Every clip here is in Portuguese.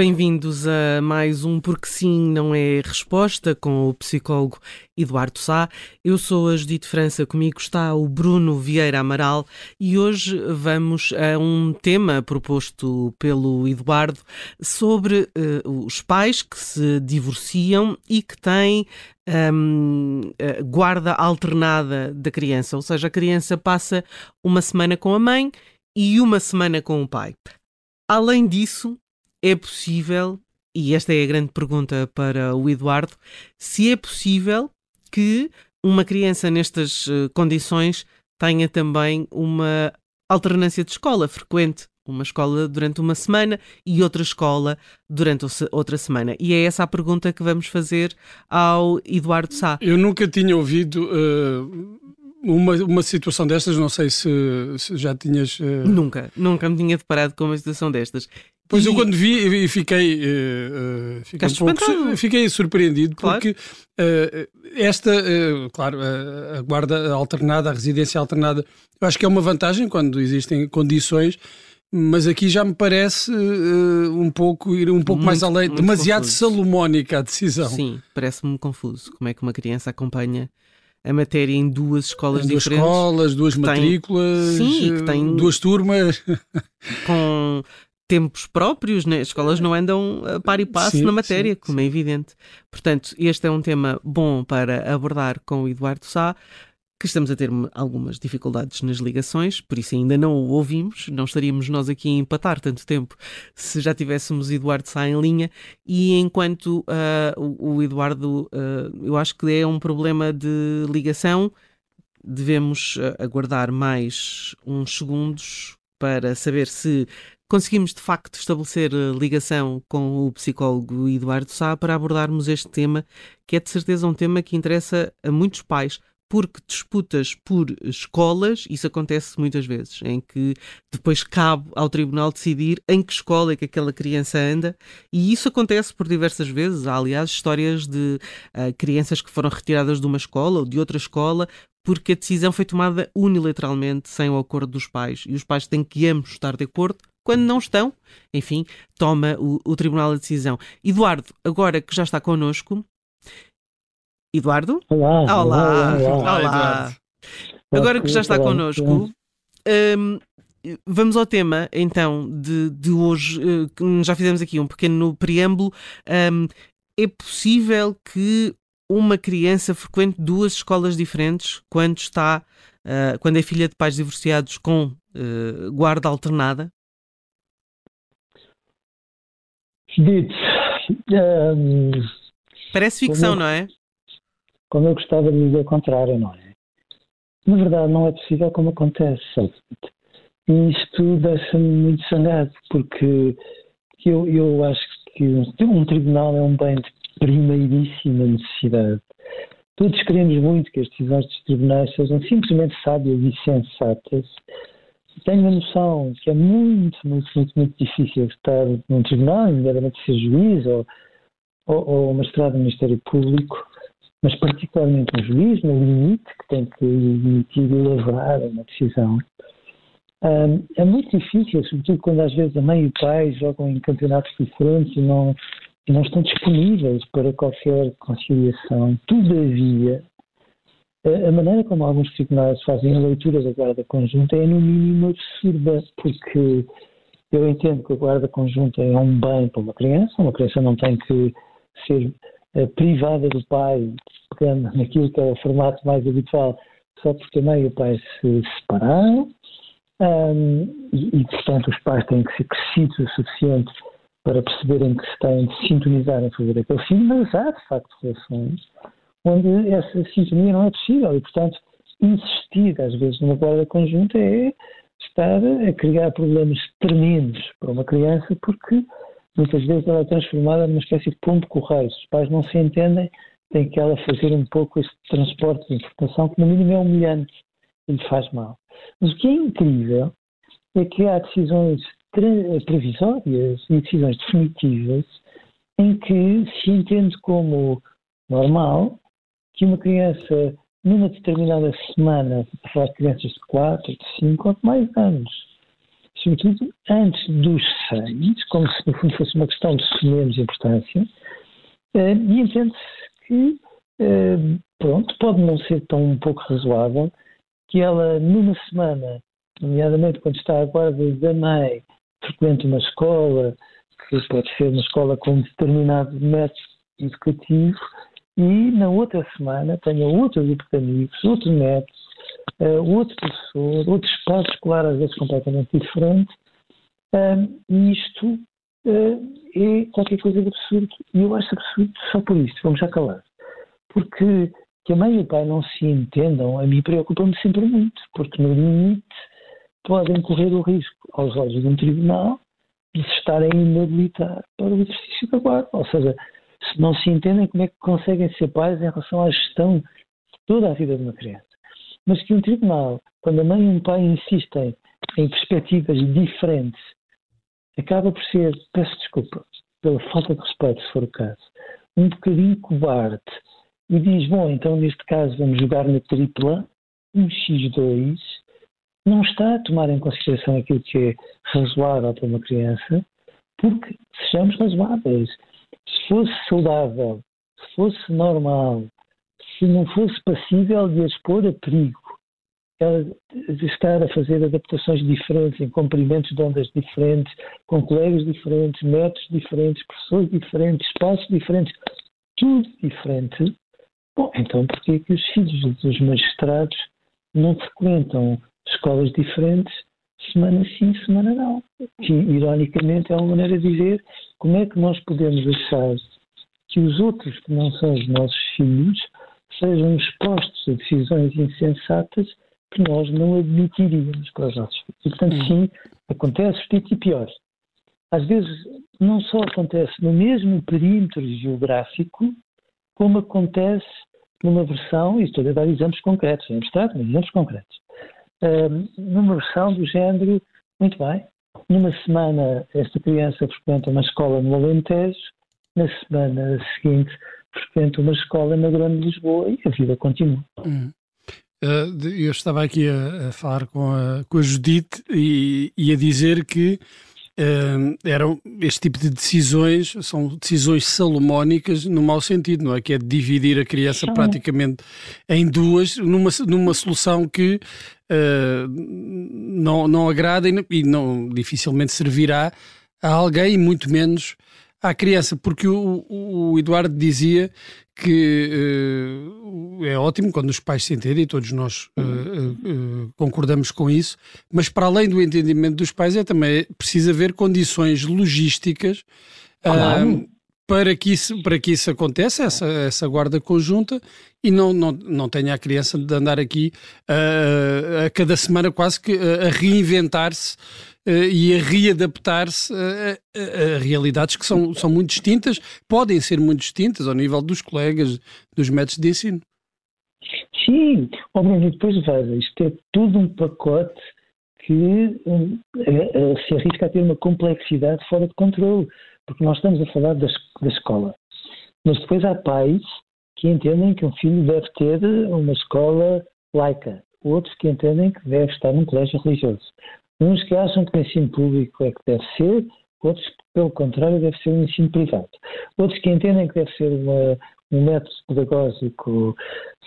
Bem-vindos a mais um Porque Sim Não É Resposta com o psicólogo Eduardo Sá. Eu sou a Judite França, comigo está o Bruno Vieira Amaral e hoje vamos a um tema proposto pelo Eduardo sobre uh, os pais que se divorciam e que têm um, guarda alternada da criança, ou seja, a criança passa uma semana com a mãe e uma semana com o pai. Além disso, é possível, e esta é a grande pergunta para o Eduardo, se é possível que uma criança nestas eh, condições tenha também uma alternância de escola frequente. Uma escola durante uma semana e outra escola durante outra semana. E é essa a pergunta que vamos fazer ao Eduardo Sá. Eu nunca tinha ouvido uh, uma, uma situação destas, não sei se, se já tinhas. Uh... Nunca, nunca me tinha deparado com uma situação destas. Pois e... eu quando vi fiquei, uh, fiquei, um pouco, fiquei surpreendido claro. porque uh, esta, uh, claro, a guarda alternada, a residência alternada, eu acho que é uma vantagem quando existem condições, mas aqui já me parece um pouco ir um pouco muito, mais além, demasiado confuso. salomónica a decisão. Sim, parece-me confuso. Como é que uma criança acompanha a matéria em duas escolas duas diferentes. Duas escolas, duas matrículas, sim, que tem duas turmas. Com tempos próprios, né? as escolas não andam a par e passo sim, na matéria, sim, como é evidente. Portanto, este é um tema bom para abordar com o Eduardo Sá, que estamos a ter algumas dificuldades nas ligações, por isso ainda não o ouvimos, não estaríamos nós aqui a empatar tanto tempo se já tivéssemos Eduardo Sá em linha, e enquanto uh, o, Eduardo, uh, eu acho que é um problema de ligação, devemos uh, aguardar mais uns segundos para saber se conseguimos de facto estabelecer ligação com o psicólogo Eduardo Sá para abordarmos este tema, que é de certeza um tema que interessa a muitos pais, porque disputas por escolas, isso acontece muitas vezes, em que depois cabe ao tribunal decidir em que escola é que aquela criança anda, e isso acontece por diversas vezes. Há, aliás, histórias de uh, crianças que foram retiradas de uma escola ou de outra escola porque a decisão foi tomada unilateralmente, sem o acordo dos pais, e os pais têm que ambos estar de acordo quando não estão, enfim, toma o, o Tribunal a decisão. Eduardo, agora que já está connosco. Eduardo? Olá. Olá. Olá. Olá. Olá. Agora que já está connosco, um, vamos ao tema então de, de hoje, eh, que já fizemos aqui um pequeno preâmbulo. Um, é possível que uma criança frequente duas escolas diferentes quando está, uh, quando é filha de pais divorciados com uh, guarda alternada? Dito. Um, Parece ficção, não é? Como eu gostava de dizer o contrário, não é? Na verdade, não é possível como acontece. E isto deixa-me muito sangrado, porque eu, eu acho que um, tribunal é um bem de primeiríssima necessidade. Todos queremos muito que as decisões dos tribunais sejam simplesmente sábias e sensatas tenho a noção que é muito, muito, muito, muito difícil estar num tribunal, nomeadamente ser juiz ou, ou, ou do Ministério Público, mas particularmente um juiz, no limite que tem que emitir e elaborar uma decisão. Um, é muito difícil, sobretudo quando às vezes a mãe e o pai jogam em campeonatos diferentes e não, não estão disponíveis para qualquer conciliação. Todavia, a maneira como alguns tribunais fazem a leitura da guarda conjunta é, no mínimo, absurda, porque eu entendo que a guarda conjunta é um bem para uma criança, uma criança não tem que ser privada do pai, pegando naquilo que é o formato mais habitual, só porque a e o pai se separaram, um, e, e, portanto, os pais têm que ser crescidos o suficiente para perceberem que se têm de sintonizar em favor daquele filho, mas há, de facto, relações onde essa sintonia não é possível. E, portanto, insistir, às vezes, numa guarda conjunta é estar a criar problemas tremendos para uma criança porque muitas vezes ela é transformada numa espécie de ponto correio. Os pais não se entendem, tem que ela fazer um pouco este transporte de informação que, no mínimo, é humilhante e lhe faz mal. Mas o que é incrível é que há decisões previsórias e decisões definitivas em que se entende como normal que uma criança, numa determinada semana, para crianças de 4, de 5 ou de mais anos, sobretudo antes dos 6, como se no fundo fosse uma questão de menos importância, eh, e entende-se que, eh, pronto, pode não ser tão um pouco razoável que ela, numa semana, nomeadamente quando está à guarda da mãe, frequente uma escola, que pode ser uma escola com um determinado método educativo, e na outra semana tenha outro grupo de amigos, outro método, uh, outro professor, outro espaço escolar, às vezes completamente diferente, e isto uh, é qualquer coisa de absurdo. E eu acho absurdo só por isto, vamos já calar. Porque que a mãe e o pai não se entendam, a mim preocupa-me sempre muito, porque no limite podem correr o risco, aos olhos de um tribunal, de se estarem a inabilitar para o exercício da guarda. Ou seja, se não se entendem como é que conseguem ser pais em relação à gestão de toda a vida de uma criança. Mas que um tribunal, quando a mãe e o pai insistem em perspectivas diferentes, acaba por ser, peço desculpa pela falta de respeito, se for o caso, um bocadinho cobarde e diz: Bom, então neste caso vamos jogar na tripla, um X2, não está a tomar em consideração aquilo que é razoável para uma criança, porque sejamos razoáveis. Se fosse saudável, se fosse normal, se não fosse passível de expor a perigo, de estar a fazer adaptações diferentes, em comprimentos de ondas diferentes, com colegas diferentes, métodos diferentes, professores diferentes, espaços diferentes, tudo diferente, Bom, então porquê que os filhos dos magistrados não frequentam escolas diferentes semana sim, semana não? Que, ironicamente, é uma maneira de dizer como é que nós podemos deixar que os outros, que não são os nossos filhos, sejam expostos a decisões insensatas que nós não admitiríamos para os nossos filhos. E, portanto, hum. sim, acontece e pior. Às vezes, não só acontece no mesmo perímetro geográfico, como acontece numa versão, e estou a dar exemplos concretos, em abstrato, mas exemplos concretos, uh, numa versão do género, muito bem, numa semana esta criança frequenta uma escola no Alentejo, na semana seguinte frequenta uma escola na Grande Lisboa e a vida continua. Hum. Uh, eu estava aqui a, a falar com a, com a Judite e, e a dizer que uh, eram este tipo de decisões são decisões salomónicas no mau sentido, não é? Que é dividir a criança Sim. praticamente em duas numa, numa solução que uh, não, não agrada e, e não dificilmente servirá a alguém, muito menos à criança, porque o, o Eduardo dizia que uh, é ótimo quando os pais se entendem, e todos nós uh, uh, concordamos com isso, mas para além do entendimento dos pais, é também preciso haver condições logísticas claro. para, que isso, para que isso aconteça, essa, essa guarda conjunta, e não, não, não tenha a criança de andar aqui a cada semana quase que a reinventar-se e a readaptar-se a, a, a, realidades que são, são muito distintas, podem ser muito distintas ao nível dos colegas, dos métodos de ensino. Sim, obviamente, depois veja, isto é tudo um pacote que um, se arrisca a ter uma complexidade fora de controle, porque nós estamos a falar da, da escola. Mas depois há pais que entendem que um filho deve ter uma escola laica, outros que entendem que deve estar num colégio religioso. Uns que acham que o ensino público é que deve ser, outros que, pelo contrário, deve ser um ensino privado. Outros que entendem que deve ser uma, um método pedagógico,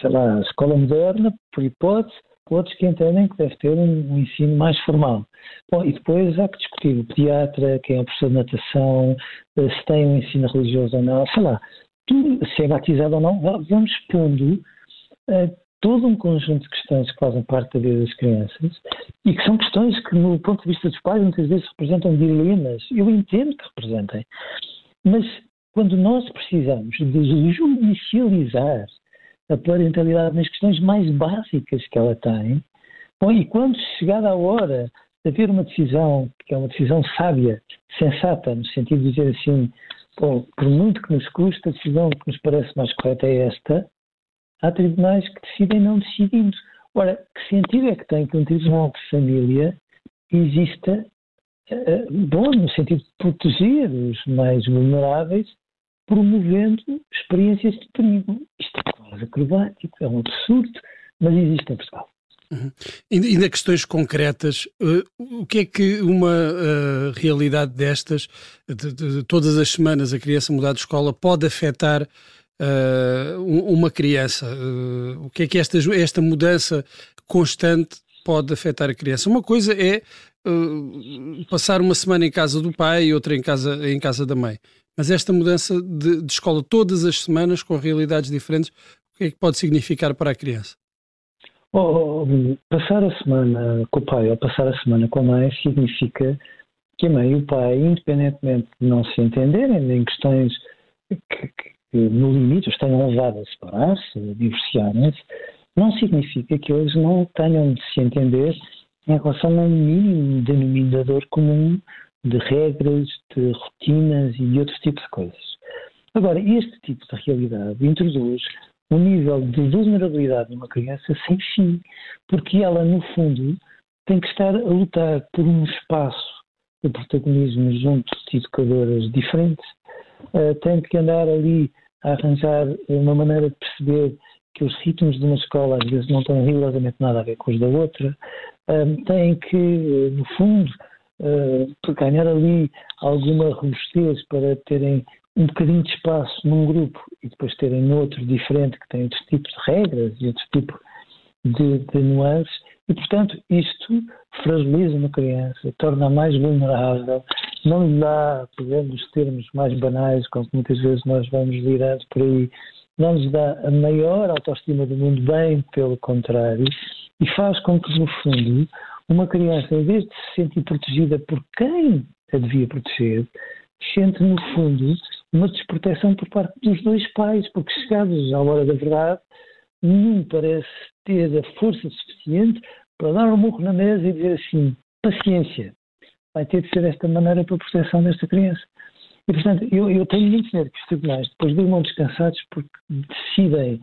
sei lá, escola moderna, por hipótese, outros que entendem que deve ter um, um, ensino mais formal. Bom, e depois há que discutir o pediatra, quem é o professor de natação, eh, se tem um ensino religioso ou não, sei lá, tudo, se é batizado ou não, vamos pondo uh, todo um conjunto de questões que fazem parte da vida das crianças e que são questões que, no ponto de vista dos pais, muitas vezes representam dilemas. Eu entendo que representem. Mas quando nós precisamos de judicializar a parentalidade nas questões mais básicas que ela tem, bom, e quando chegada a hora de haver uma decisão, que é uma decisão sábia, sensata, no sentido de dizer assim, bom, por muito que nos custe, a decisão que nos parece mais correta é esta, há tribunais que decidem não decidindo. Ora, que sentido é que tem que um tribunal de família exista, uh, bom, no sentido de proteger os mais vulneráveis, promovendo experiências de perigo? Isto é quase acrobático, é um absurdo, mas existe em Portugal. Uhum. Na questões concretas, uh, o que é que uma uh, realidade destas, de, de, de, todas as semanas a criança mudar de escola, pode afetar uh, uma criança? Uh, o que é que esta, esta mudança constante pode afetar a criança? Uma coisa é uh, passar uma semana em casa do pai e outra em casa, em casa da mãe. Mas esta mudança de, de escola todas as semanas, com realidades diferentes, o que é que pode significar para a criança? Oh, passar a semana com o pai ou passar a semana com a mãe significa que a mãe e o pai, independentemente de não se entenderem em questões que, que no limite os tenham levado a separar-se, a divorciarem-se, não significa que eles não tenham de se entender em relação a um mínimo denominador comum de regras, de rotinas e de outros tipos de coisas. Agora, este tipo de realidade introduz um nível de vulnerabilidade numa criança sem fim, porque ela, no fundo, tem que estar a lutar por um espaço de protagonismo junto de educadoras diferentes, uh, tem que andar ali a arranjar uma maneira de perceber que os ritmos de uma escola às vezes não têm rigorosamente nada a ver com os da outra, um, têm que, no fundo, uh, ganhar ali alguma robustez para terem um bocadinho de espaço num grupo e depois terem outro diferente que tem outros tipos de regras e outros tipos de, de nuances e, portanto, isto fragiliza uma criança, torna-a mais vulnerável, não lhe dá, pegando os termos mais banais, com que muitas vezes nós vamos virando por aí, não lhes dá a maior autoestima do mundo, bem pelo contrário, e faz com que, no fundo, uma criança, em vez de se sentir protegida por quem a devia proteger, sente, no fundo, uma desproteção por parte dos dois pais, porque chegados à hora da verdade, nenhum parece ter a força suficiente para dar um murro na mesa e dizer assim: paciência, vai ter de ser desta maneira para a proteção desta criança. E, portanto, eu, eu tenho muito medo que os tribunais, depois durmam descansados porque decidem,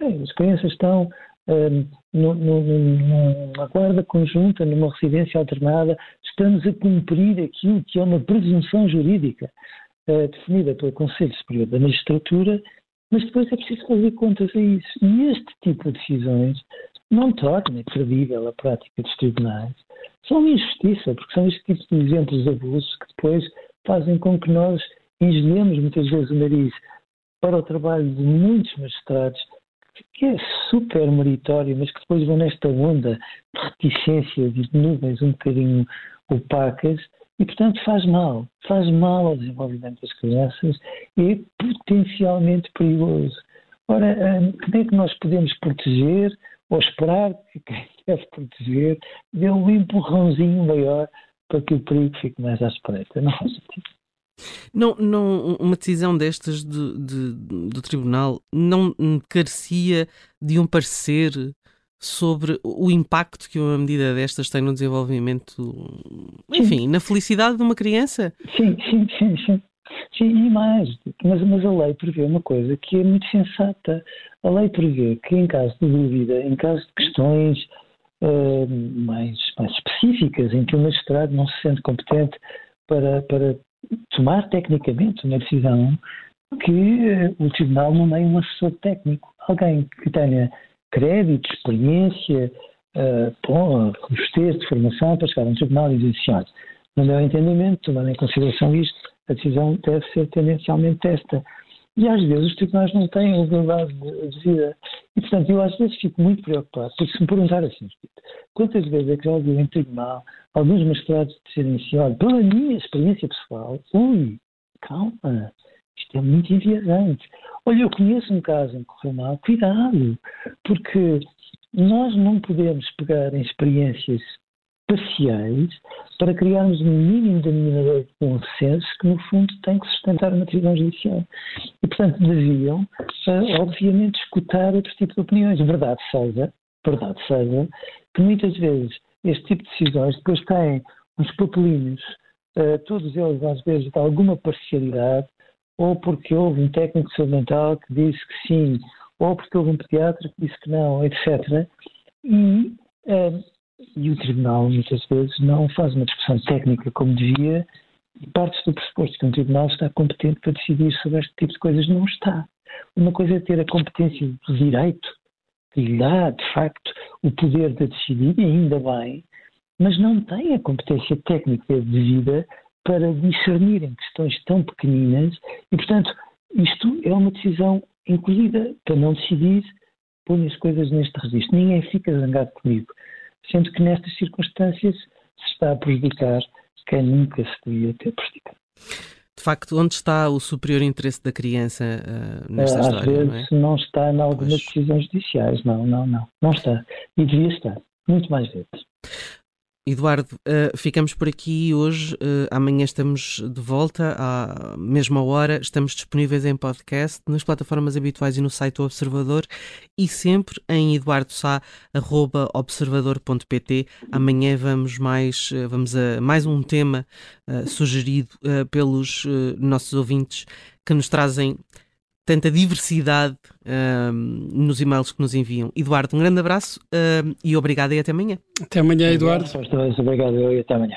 as crianças estão um, numa guarda conjunta, numa residência alternada, estamos a cumprir aquilo que é uma presunção jurídica uh, definida pelo Conselho Superior da Magistratura, mas depois é preciso fazer contas a isso. E este tipo de decisões não torna credível a prática dos tribunais. São injustiça, porque são este tipo de exemplos de abuso que depois fazem com que nós engenhemos muitas vezes o nariz para o trabalho de muitos magistrados, que é super meritório, mas que depois vão nesta onda de reticências e de nuvens um bocadinho opacas, e portanto faz mal, faz mal ao desenvolvimento das crianças e é potencialmente perigoso. Ora, hum, como é que nós podemos proteger ou esperar que quem deve proteger dê um empurrãozinho maior para que o perigo fique mais à espreita. Não faz sentido. Não, não, uma decisão destas de, de, do tribunal não carecia de um parecer sobre o impacto que uma medida destas tem no desenvolvimento, enfim, na felicidade de uma criança? Sim, sim, sim, sim. Sim, e mais, mas, mas a lei prevê uma coisa que é muito sensata. A lei prevê que em caso de dúvida, em caso de questões uh, mais, mais específicas, em que o magistrado não se sente competente para, para tomar tecnicamente uma decisão, que uh, o tribunal nomeie um assessor técnico, alguém que tenha crédito, experiência, uh, robustez de formação para chegar a um tribunal e dizer assim, olha, no meu entendimento, tomando em consideração isto, a decisão deve ser tendencialmente esta. E às vezes os tribunais não têm liberdade de vida. E, portanto, eu às vezes fico muito preocupado, porque se me perguntar assim, quantas vezes é que já ouvi em tribunal alguns magistrados dizerem assim, olha, pela minha experiência pessoal, ui, calma, é muito enviesante. Olha, eu conheço um caso em que correu mal, cuidado, porque nós não podemos pegar em experiências parciais para criarmos um mínimo denominador de consenso que, no fundo, tem que sustentar uma decisão judicial. E, portanto, deviam, uh, obviamente, escutar outro tipo de opiniões. Verdade seja, verdade seja, que muitas vezes este tipo de decisões depois têm uns papelinhos, uh, todos eles às vezes de alguma parcialidade, ou porque houve um técnico de saúde mental que disse que sim, ou porque houve um pediatra que disse que não, etc. E, uh, e o tribunal muitas vezes não faz uma discussão técnica como devia e parte do pressuposto que um tribunal está competente para decidir sobre este tipo de coisas. Não está. Uma coisa é ter a competência do direito, que lhe dá, de facto, o poder de decidir, e ainda bem, mas não tem a competência técnica devida para discernir em questões tão pequeninas e, portanto, isto é uma decisão encolhida para não decidir, põe as coisas neste registro. Ninguém fica zangado comigo, sendo que nestas circunstâncias se está a prejudicar quem nunca se devia ter prejudicado. De facto, onde está o superior interesse da criança uh, nesta Às história? Às vezes não, é? não está em algumas pois. decisões judiciais, não, não, não. Não está. E devia estar, muito mais vezes. Eduardo, uh, ficamos por aqui hoje. Uh, amanhã estamos de volta à mesma hora. Estamos disponíveis em podcast, nas plataformas habituais e no site do Observador e sempre em eduardosá.observador.pt. Amanhã vamos mais, uh, vamos a mais um tema sugerido pelos nossos ouvintes que nos trazem tanta diversidade uh, nos e-mails que nos enviam. Eduardo, um grande abraço uh, e obrigado e até amanhã. Até amanhã, Eduardo. Obrigado e até amanhã.